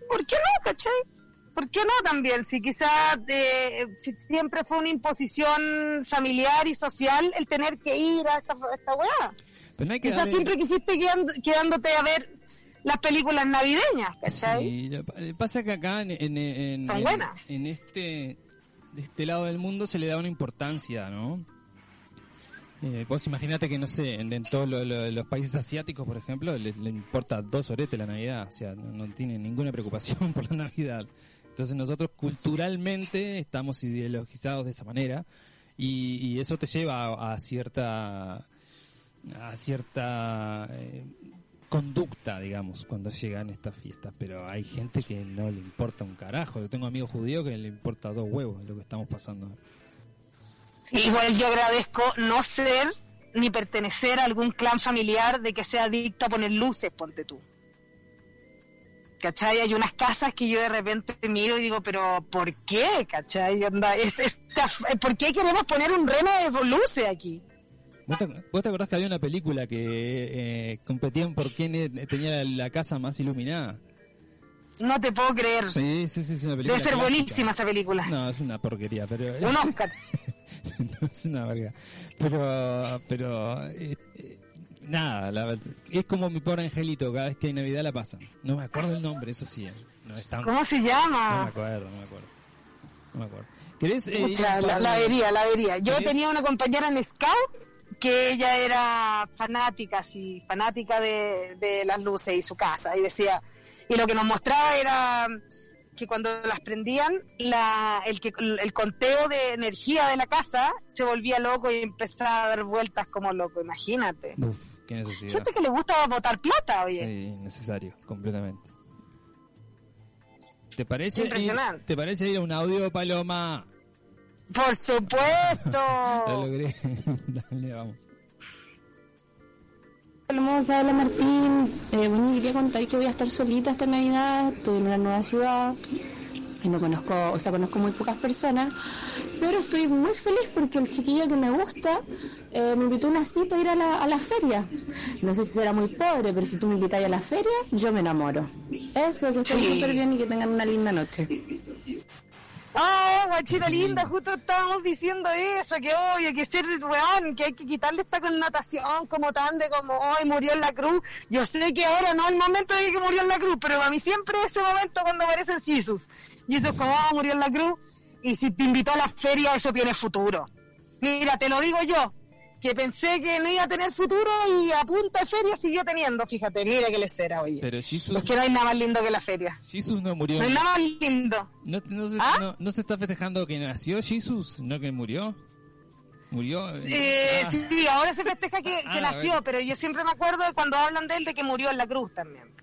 ¿Por qué no, cachai? ¿Por qué no también? Si quizás eh, si siempre fue una imposición familiar y social el tener que ir a esta, a esta weá. Pero no Quizás darle- siempre quisiste quedando- quedándote a ver las películas navideñas, ¿cachai? Sí, pa- pasa que acá en, en, en- Son en- buenas. en este de este lado del mundo se le da una importancia, ¿no? Eh, vos imaginate que, no sé, en, en todos lo- lo- los países asiáticos, por ejemplo, le, le importa dos oretes la Navidad, o sea, no, no tienen ninguna preocupación por la Navidad. Entonces nosotros culturalmente estamos ideologizados de esa manera y, eso te lleva a, a cierta a cierta eh, conducta, digamos, cuando llegan estas fiestas. Pero hay gente que no le importa un carajo. Yo tengo amigos judíos que le importa dos huevos lo que estamos pasando. Igual yo agradezco no ser ni pertenecer a algún clan familiar de que sea adicto a poner luces, ponte tú. ¿Cachai? Hay unas casas que yo de repente miro y digo, pero ¿por qué? ¿Cachai? Onda, este- esta- ¿Por qué queremos poner un reno de luces aquí? ¿Vos te, vos te acordás que había una película que eh, competían por quién eh, tenía la casa más iluminada? No te puedo creer. Sí, sí, sí, es una película. Debe ser clásica. buenísima esa película. No, es una porquería, pero... Un Oscar. no es una verga. Pero, pero, eh, nada, la es como mi pobre angelito, cada vez que hay Navidad la pasan. No me acuerdo el nombre, eso sí. eh, No es tan... ¿Cómo se No me llama? acuerdo, no me acuerdo. No me acuerdo. ¿Querés eh, la, vería, la vería. Yo ¿Querés? tenía una compañera en Scout que ella era fanática, sí, fanática de, de las luces y su casa. Y decía, y lo que nos mostraba era que cuando las prendían, la, el, que, el conteo de energía de la casa se volvía loco y empezaba a dar vueltas como loco, imagínate. Uf, qué necesidad. Gente que le gusta botar plata, oye. Sí, necesario, completamente. ¿Te parece, ir, Impresionante. ¿Te parece ir a un audio, Paloma? Por Lo supuesto. logré. Dale, vamos. Hermosa, hola Martín. Eh, bueno, quería contar que voy a estar solita esta Navidad. Estoy en una nueva ciudad y no conozco, o sea, conozco muy pocas personas, pero estoy muy feliz porque el chiquillo que me gusta eh, me invitó a una cita a ir a la, a la feria. No sé si será muy pobre, pero si tú me invitas a la feria, yo me enamoro. Eso, que estén Sí. súper bien y que tengan una linda noche. Oh, guachita linda, justo estábamos diciendo eso, que oye, que ser weón, que hay que quitarle esta connotación como tan de como hoy murió en la cruz. Yo sé que ahora no es el momento de que murió en la cruz, pero para mí siempre es ese momento cuando aparece Jesús. Y eso es como, oh, murió en la cruz. Y si te invitó a la feria, eso tiene futuro. Mira, te lo digo yo, que pensé que no iba a tener futuro y a punta de feria siguió teniendo, fíjate, mira que les era, oye. Pero Jesus, Es que no hay nada más lindo que la feria. Jesus no murió. No hay nada más lindo. No, no se, ¿Ah? no- no se está festejando que nació Jesus, no que murió. Murió. Eh, Ah, sí, ahora se festeja que, que Ah, nació, pero yo siempre me acuerdo de cuando hablan de él de que murió en la cruz también.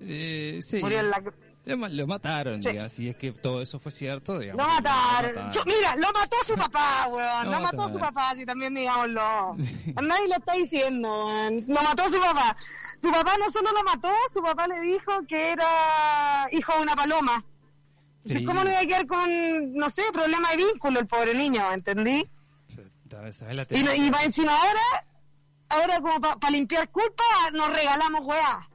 eh, sí. Murió en la cruz. Lo, ma- lo mataron, Sí. si es que todo eso fue cierto, digamos. Lo mataron. Lo Yo- mira, lo mató su papá, weón. Lo Lo mató su papá, si también digámoslo. A nadie lo está diciendo, weón. Lo mató su papá. Su papá no solo lo mató, su papá le dijo que era hijo de una paloma. Sí. ¿cómo no iba a quedar con, no sé, problema de vínculo el pobre niño, ¿entendí? ¿Sabes? ¿Sabes la Y, y encima ahora, ahora como para limpiar culpa, nos regalamos weá.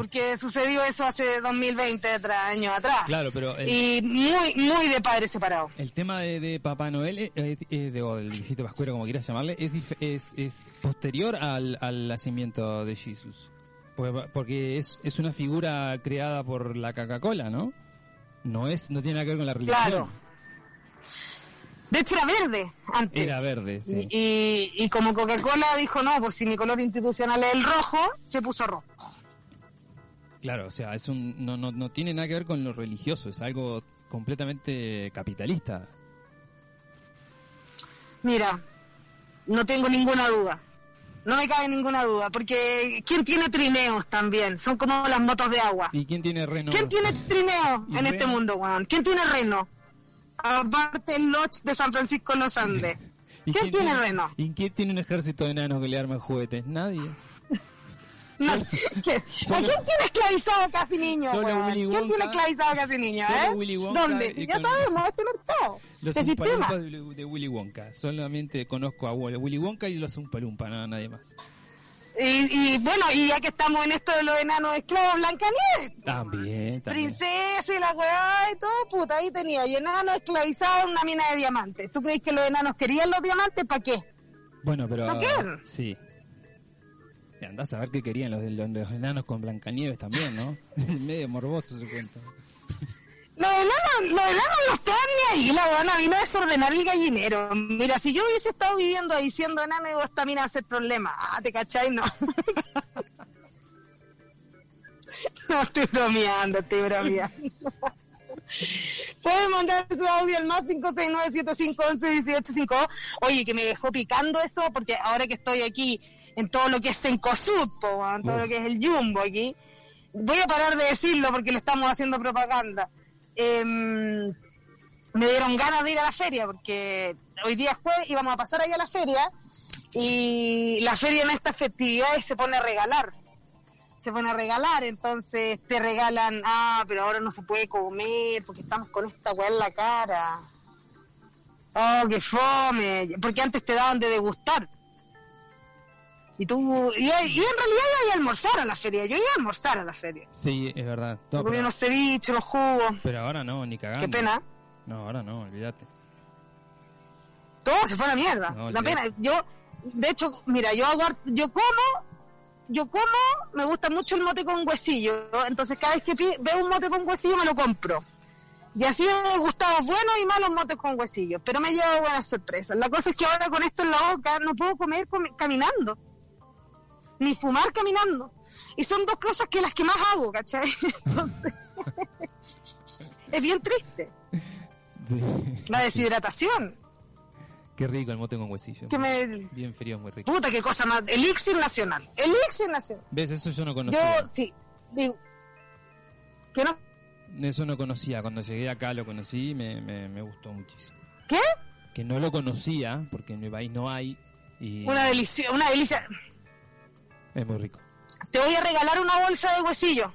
Porque sucedió eso hace 2020 atrás, años atrás. Claro, pero el, Y muy, muy de padre separado. el tema de, de Papá Noel, eh, eh, eh, de, o del viejito pascuero, como quieras llamarle, es, es, es posterior al, al nacimiento de. Porque, porque es, es una figura creada por la Coca-Cola, ¿no? No es, no tiene nada que ver con la religión. Claro. De hecho era verde antes. Era verde, sí. Y, y como Coca-Cola dijo, no, pues si mi color institucional es el rojo, se puso rojo. Claro, o sea, es un, no, no, no tiene nada que ver con lo religioso, es algo completamente capitalista. Mira, no tengo ninguna duda. No me cabe ninguna duda, porque ¿quién tiene trineos también? Son como las motos de agua. ¿Y quién tiene reno? ¿Quién tiene trineo ¿Y en este mundo, weón? ¿Quién tiene reno? Aparte el Lodge de San Francisco los Andes. ¿Y ¿Quién tiene reno? ¿Y quién tiene un ejército de enanos que le arman juguetes? Nadie. No, ¿qué- ¿A solo- quién tiene esclavizado casi niño, solo weón? Willy ¿Quién tiene esclavizado casi niño, solo eh? Willy Wonka ¿Dónde? Ya sabemos, este mercado, Los. Umpalumpas de, Willy Wonka. Solamente conozco a Willy Wonka y los Umpalumpa, nada, nadie más. Y, y bueno, y ya que estamos en esto de los enanos esclavos, Blancanieves. También, también. Princesa y la weá y todo, puta, ahí tenía. Y enanos esclavizados en una mina de diamantes. ¿Tú crees que los enanos querían los diamantes? ¿Para qué? Bueno, pero... ¿No quieren? Sí. Andás a ver qué querían los, los, los enanos con Blancanieves también, ¿no? Medio morboso su cuento. Los enanos, los enanos no estaban ni ahí, la buena vino a desordenar el gallinero. Mira, si yo hubiese estado viviendo ahí siendo enano, digo, esta mina a ser problema. Ah, ¿te cachai? No. no, estoy bromeando, estoy bromeando. Pueden mandar su audio al más 569-7511-1852. Oye, que me dejó picando eso, porque ahora que estoy aquí en todo lo que es Sencosud, po, weón, todo Uf. lo que es el Jumbo aquí, voy a parar de decirlo porque le estamos haciendo propaganda. Em, me dieron ganas de ir a la feria porque hoy día es jueves y vamos a pasar ahí a la feria y la feria en estas festividades se pone a regalar. Se pone a regalar, entonces te regalan, ah, pero ahora no se puede comer porque estamos con esta weá en la cara. Oh, qué fome. Porque antes te daban de degustar. Y tú, y, y en realidad iba a almorzar a la feria. Yo iba a almorzar a la feria. Sí, es verdad. No, Me comí unos ceviches, los jugos. pero ahora no, ni cagando. Qué pena. No, ahora no, olvídate. Todo se fue a la mierda. No, la pena. Yo, de hecho, mira, yo hago, yo como, yo como, me gusta mucho el mote con huesillo. Entonces cada vez que veo un mote con huesillo me lo compro. Y así he gustado buenos y malos motes con huesillo. Pero me he llevado buenas sorpresas. La cosa es que ahora con esto en la boca no puedo comer caminando. Ni fumar caminando. Y son dos cosas que las que más hago, ¿cachai? Entonces, es bien triste. Sí. La deshidratación. Qué rico el mote con huesillo. Que me, Bien frío, muy rico. Puta, qué cosa más. Elixir nacional. Elixir nacional. ¿Ves? Eso yo no conocía. Yo, sí. Digo, que no. Eso no conocía. Cuando llegué acá lo conocí y me, me, me gustó muchísimo. ¿Qué? Que no lo conocía, porque en mi país no hay. Y Una delicia. Una delicia. Es muy rico. Te voy a regalar una bolsa de huesillos.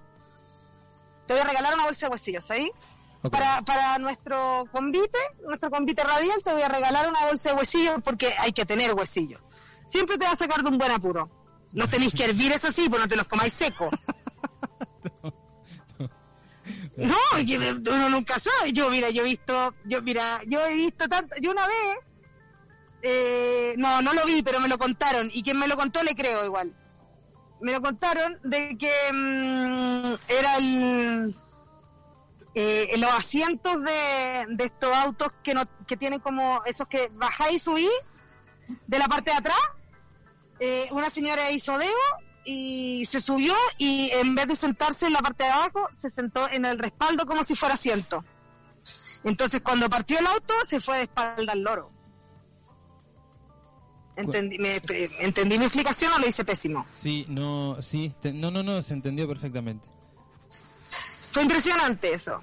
Te voy a regalar una bolsa de huesillos, ¿ahí? Ok. Para, para nuestro convite, nuestro convite radial, te voy a regalar una bolsa de huesillos porque hay que tener huesillos. Siempre te va a sacar de un buen apuro. Los tenéis que hervir, eso sí, pues no te los comáis secos. No, uno nunca sabe. Yo, mira, yo he visto, yo, mira, yo he visto tanto, yo una vez, eh, no, no lo vi, pero me lo contaron, y quien me lo contó le creo igual. Me lo contaron de que mm, era el, eh, los asientos de, de estos autos que no, que tienen como esos que bajáis y subís de la parte de atrás. Eh, una señora hizo dedo y se subió y en vez de sentarse en la parte de abajo, se sentó en el respaldo como si fuera asiento. Entonces cuando partió el auto, se fue de espalda al loro. Entendí, me- ¿Entendí mi explicación o lo hice pésimo? Sí, no, sí, te- no, no, no, se entendió perfectamente. Fue impresionante eso.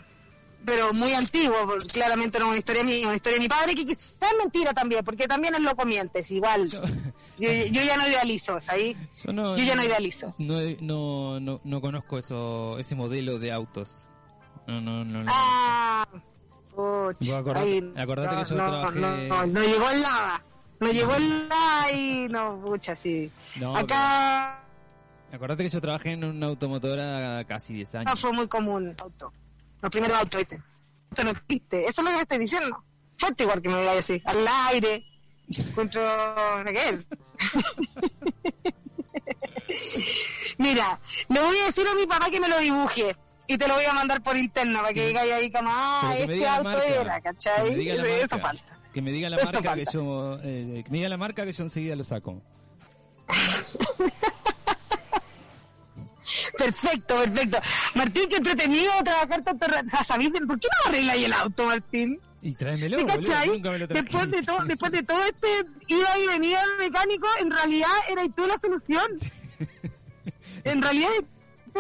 Pero muy antiguo, claramente no es una historia mía, una historia de mi padre, que quizás es mentira también, porque también es loco mientes, igual. Yo, yo ya no idealizo, ¿sabes? Yo, no, Yo ya no idealizo. No, no, no, no conozco eso, ese modelo de autos. No, no, no. no. Ah, pucha, Vos acordate- ahí, acordate que yo no, trabajé- No, no, no llegó el nada. No llegó el nada y no, pucha, sí. No, Acá Acordate que yo trabajé en una automotora casi 10 años. fue muy común auto. Los primeros autos, ¿viste? Esto no existe. Eso es lo que me estoy diciendo. Fuerte igual que me diga así. Al aire. Encuentro... ¿Qué es? Mira, le voy a decir a mi papá que me lo dibuje. Y te lo voy a mandar por interno para que digáis ahí como, ah, Pero este auto marca. era, ¿cachai? Eso falta. Que me diga la marca que yo, eh, que me diga la marca que yo enseguida lo saco. Perfecto, perfecto. Martín, qué entretenido trabajar tanto rato. O sea, ¿sabéis de- por qué no arregláis el auto, Martín? Y tráemelo, ¿Te boludo, cachai? nunca me lo trajiste. Después de, todo, después de todo este iba y venía el mecánico, en realidad eras tú la solución. En realidad eres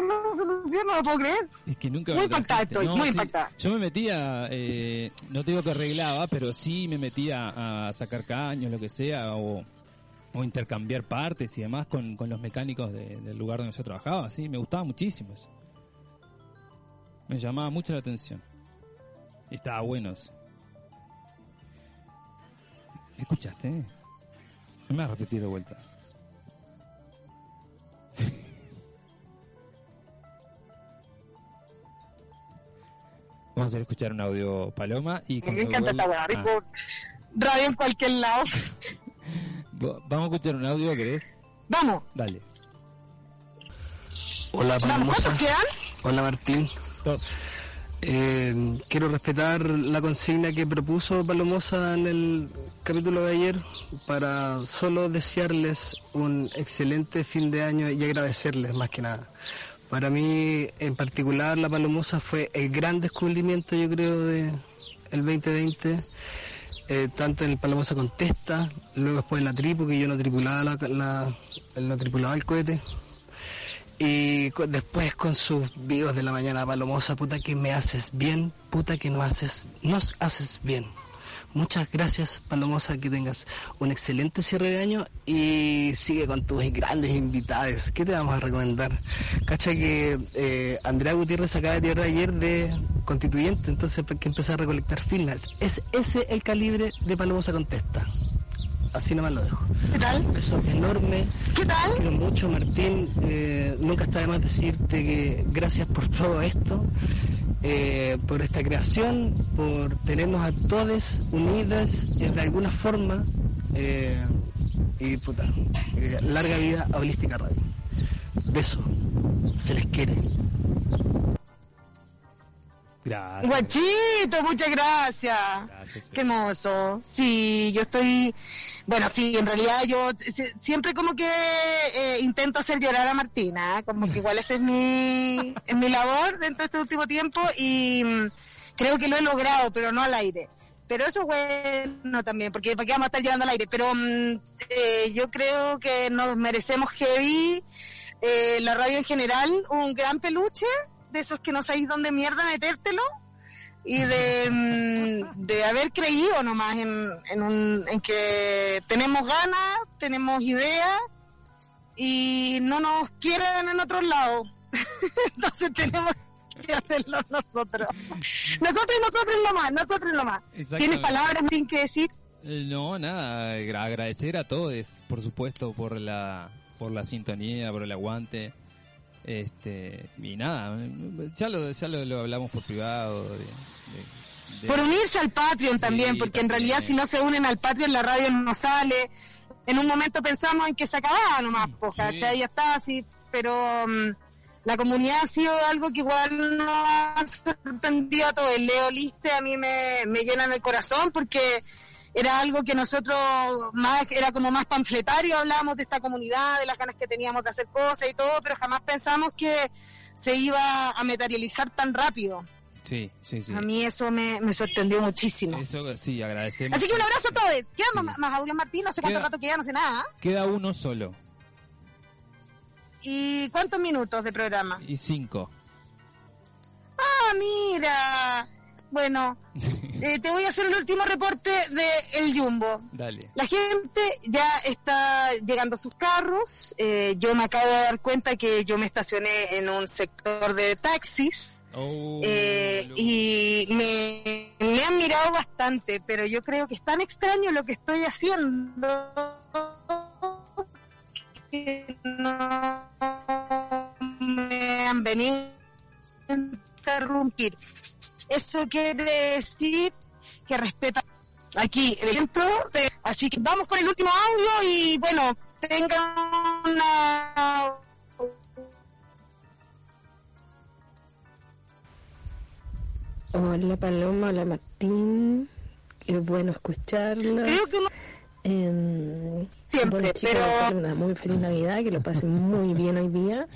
no lo puedo creer. Es que nunca Muy impactada estoy, muy sí, impactada. Yo me metía, eh, no te digo que arreglaba, pero sí me metía a sacar caños, lo que sea, o, o intercambiar partes y demás con, con los mecánicos de- del lugar donde yo trabajaba. Sí, me gustaba muchísimo eso. Me llamaba mucho la atención. Estaba bueno eso. ¿Escuchaste? No me vas a repetir de vuelta. Vamos a escuchar un audio Paloma y Me encanta esta vuelva- weá, Ah. Radio en cualquier lado. Vamos a escuchar un audio, ¿querés? Vamos, Dale. Hola vamos, Palomosa. ¿cuántos quedan? Hola Martín. Dos. Eh, quiero respetar la consigna que propuso Palomosa en el capítulo de ayer para solo desearles un excelente fin de año y agradecerles más que nada. Para mí en particular la Palomosa fue el gran descubrimiento yo creo de el 2020. eh, tanto en el Palomosa Contesta, luego después en la Tripu, que yo no tripulaba, la, la- tripulaba el cohete, y después con sus videos de la mañana, Palomosa, puta que me haces bien, puta que no haces, nos haces bien. Muchas gracias, Palomosa, que tengas un excelente cierre de año y sigue con tus grandes invitados. ¿Qué te vamos a recomendar? Cacha que eh, Andrea Gutiérrez acaba de tierra ayer de constituyente, entonces hay que empezar a recolectar firmas. Es ese el calibre de Palomosa Contesta. Así nomás lo dejo. ¿Qué tal? Un beso enorme. ¿Qué tal? Quiero mucho, Martín. Eh, nunca está de más decirte que gracias por todo esto, eh, por esta creación, por tenernos a todos unidas eh, de alguna forma. eh, y puta, larga vida a Holística Radio. Beso. Se les quiere. Gracias. Guachito, muchas gracias. Gracias. Qué hermoso. Sí, yo estoy, bueno, sí, en realidad yo si- siempre como que eh, intento hacer llorar a Martina, ¿eh? como que igual esa es mi, es mi labor dentro de este último tiempo y mm, creo que lo he logrado, pero no al aire. Pero eso es bueno también, porque ¿para qué vamos a estar llevando al aire? Pero mm, eh, yo creo que nos merecemos heavy, eh, la radio en general, un gran peluche, de esos que no sabéis dónde mierda metértelo y de, mm, de haber creído nomás en, en, un, en que tenemos ganas, tenemos ideas y no nos quieren en otros lados. Entonces tenemos que hacerlo nosotros. Nosotros y nosotros nomás, nosotros nomás. ¿Tienes palabras bien que decir? Eh, No, nada, agra- agradecer a todos, por supuesto, por la, por la sintonía, por el aguante. Este, y nada, ya lo, ya lo, lo hablamos por privado. de- de- de- Por unirse al Patreon Sí, también, porque en realidad si no se unen al Patreon la radio no sale. En un momento pensamos en que se acababa nomás, Sí. ¿cachai? Ya está así, pero mm, la comunidad ha sido algo que igual nos ha sorprendido a todos. El Leo Liste a mí me, me llena en el corazón porque era algo que nosotros más era como más panfletario, hablábamos de esta comunidad, de las ganas que teníamos de hacer cosas y todo, pero jamás pensamos que se iba a materializar tan rápido. Sí, sí, sí. A mí eso me, me sorprendió muchísimo. Eso sí, agradecemos. Así que un abrazo a todos. ¿Quedan Sí. más, más audios, Martín? No sé cuánto Queda- rato queda, no sé nada. Queda uno solo ¿Y cuántos minutos de programa? y cinco. Ah, mira. Bueno, eh, te voy a hacer el último reporte de El Jumbo. Dale. La gente ya está llegando a sus carros. Eh, yo me acabo de dar cuenta que yo me estacioné en un sector de taxis. Oh, Eh, y me, me han mirado bastante, pero yo creo que es tan extraño lo que estoy haciendo que no me han venido a interrumpir. Eso quiere decir que respeta aquí el evento. de- Así que vamos con el último audio y bueno, tengan una Hola Paloma, hola Martín. Qué bueno escucharla. creo que Eh, Siempre, bueno, chicos, pero- una muy feliz Navidad, que lo pasen muy bien hoy día.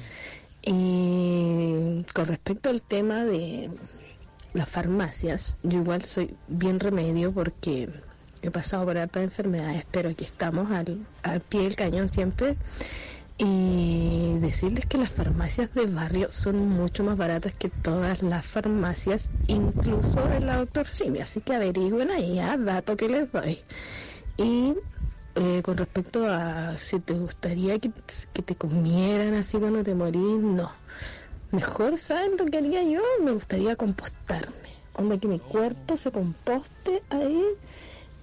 Y con respecto al tema de las farmacias, yo igual soy bien remedio porque he pasado por hartas enfermedades, pero aquí estamos al, al pie del cañón siempre. Y decirles que las farmacias de barrio son mucho más baratas que todas las farmacias, incluso en la Doctor Simi. Así que averigüen ahí, a dato que les doy. Y eh, con respecto a si te gustaría que, que te comieran así cuando te morís, no. Mejor, ¿saben lo que haría yo? Me gustaría compostarme. Onda que mi cuerpo se composte ahí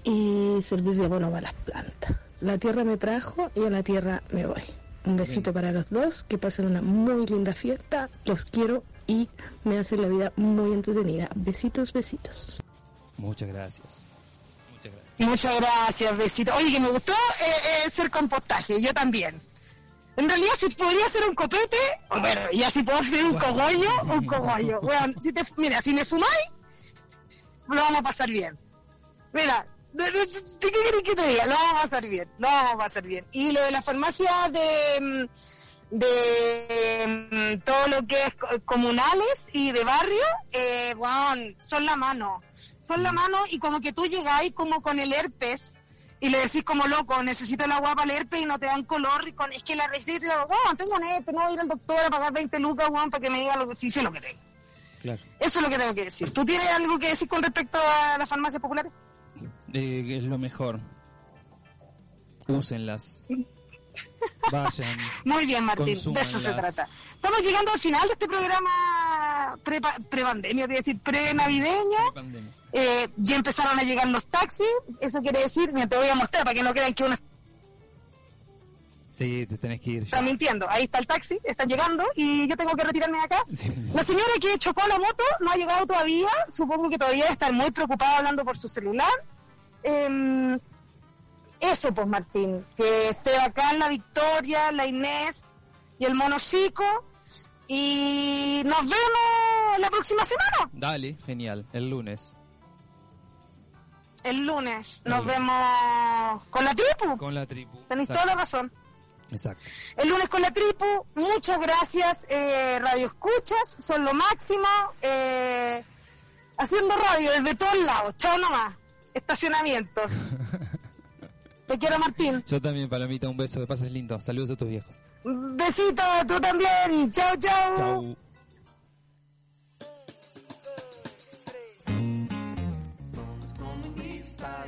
y servir de abono para las plantas. La tierra me trajo y a la tierra me voy. Un besito para los dos, que pasen una muy linda fiesta, los quiero y me hacen la vida muy entretenida. Besitos, besitos. Muchas gracias. Muchas gracias. Muchas gracias, besito. Oye, que me gustó eh, eh, ser compostaje, yo también. En realidad, si podría ser un copete, bueno, ya si puedo ser un cogollo, un cogollo. Bueno, si te, mira, si me fumáis, lo vamos a pasar bien. Mira, no- no- ¿sí ¿qué querés que te diga? Lo vamos a pasar bien, lo vamos a pasar bien. Y lo de la farmacia de, mm, de mm, todo lo que es co- comunales y de barrio, eh, bueno, son la mano. Son la mano y como que tú llegáis como con el herpes y le decís como loco, necesito la guapa el herpes y no te dan color y con, es que la receta, "Weón, tengo un herpes, no voy a ir al doctor a pagar 20 lucas, para que me diga lo que sí sé lo que tengo. Claro. Eso es lo que tengo que decir. ¿Tú tienes algo que decir con respecto a las farmacias populares? Eh, es lo mejor. Úsenlas. Vayan. Muy bien, Martín, de eso se trata. Estamos llegando al final de este programa pre- pre-pandemia, iba a decir pre-navideño. Eh, ya empezaron a llegar los taxis, eso quiere decir, mira, te voy a mostrar para que no crean que uno Sí, te tenés que ir. está mintiendo. Ahí está el taxi, están llegando y yo tengo que retirarme de acá. Sí. La señora que chocó la moto no ha llegado todavía, supongo que todavía estar muy preocupada hablando por su celular. Em, eso, pues Martín, que esté acá la Victoria, la Inés y el mono chico. Y nos vemos la próxima semana, Dale, genial. El lunes. el lunes. Nos vemos con la tripu. Con la tribu. Tenéis toda la razón. Exacto. El lunes con la tripu, muchas gracias, eh, Radio Escuchas, son lo máximo, eh, haciendo radio desde todos lados, chao nomás, estacionamientos. Te quiero Martín, Yo también, Palomita, un beso. Que pases lindo. Saludos a tus viejos. besito, tú también, chao, chao. Chau. Somos comunistas